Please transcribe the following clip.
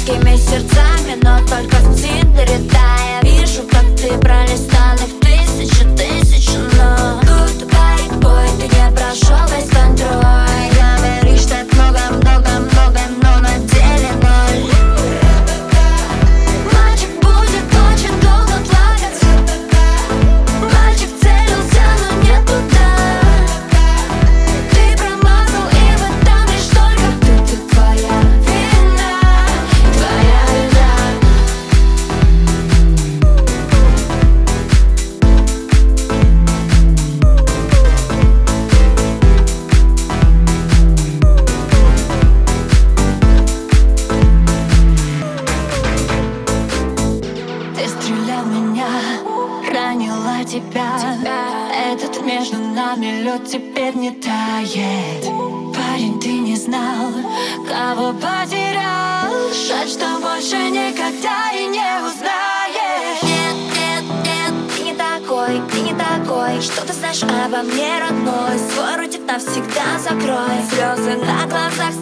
Женскими сердцами Но только в Тиндере, да Этот между нами лед теперь не тает. Парень, ты не знал, кого потерял. Жаль, что больше никогда и не узнаешь. Нет, нет, нет, ты не такой, ты не такой. Что ты знаешь обо мне, родной? Свой ротик навсегда закрой. Слезы на глазах,